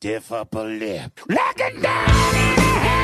stiff upper lip. Looking down in the head.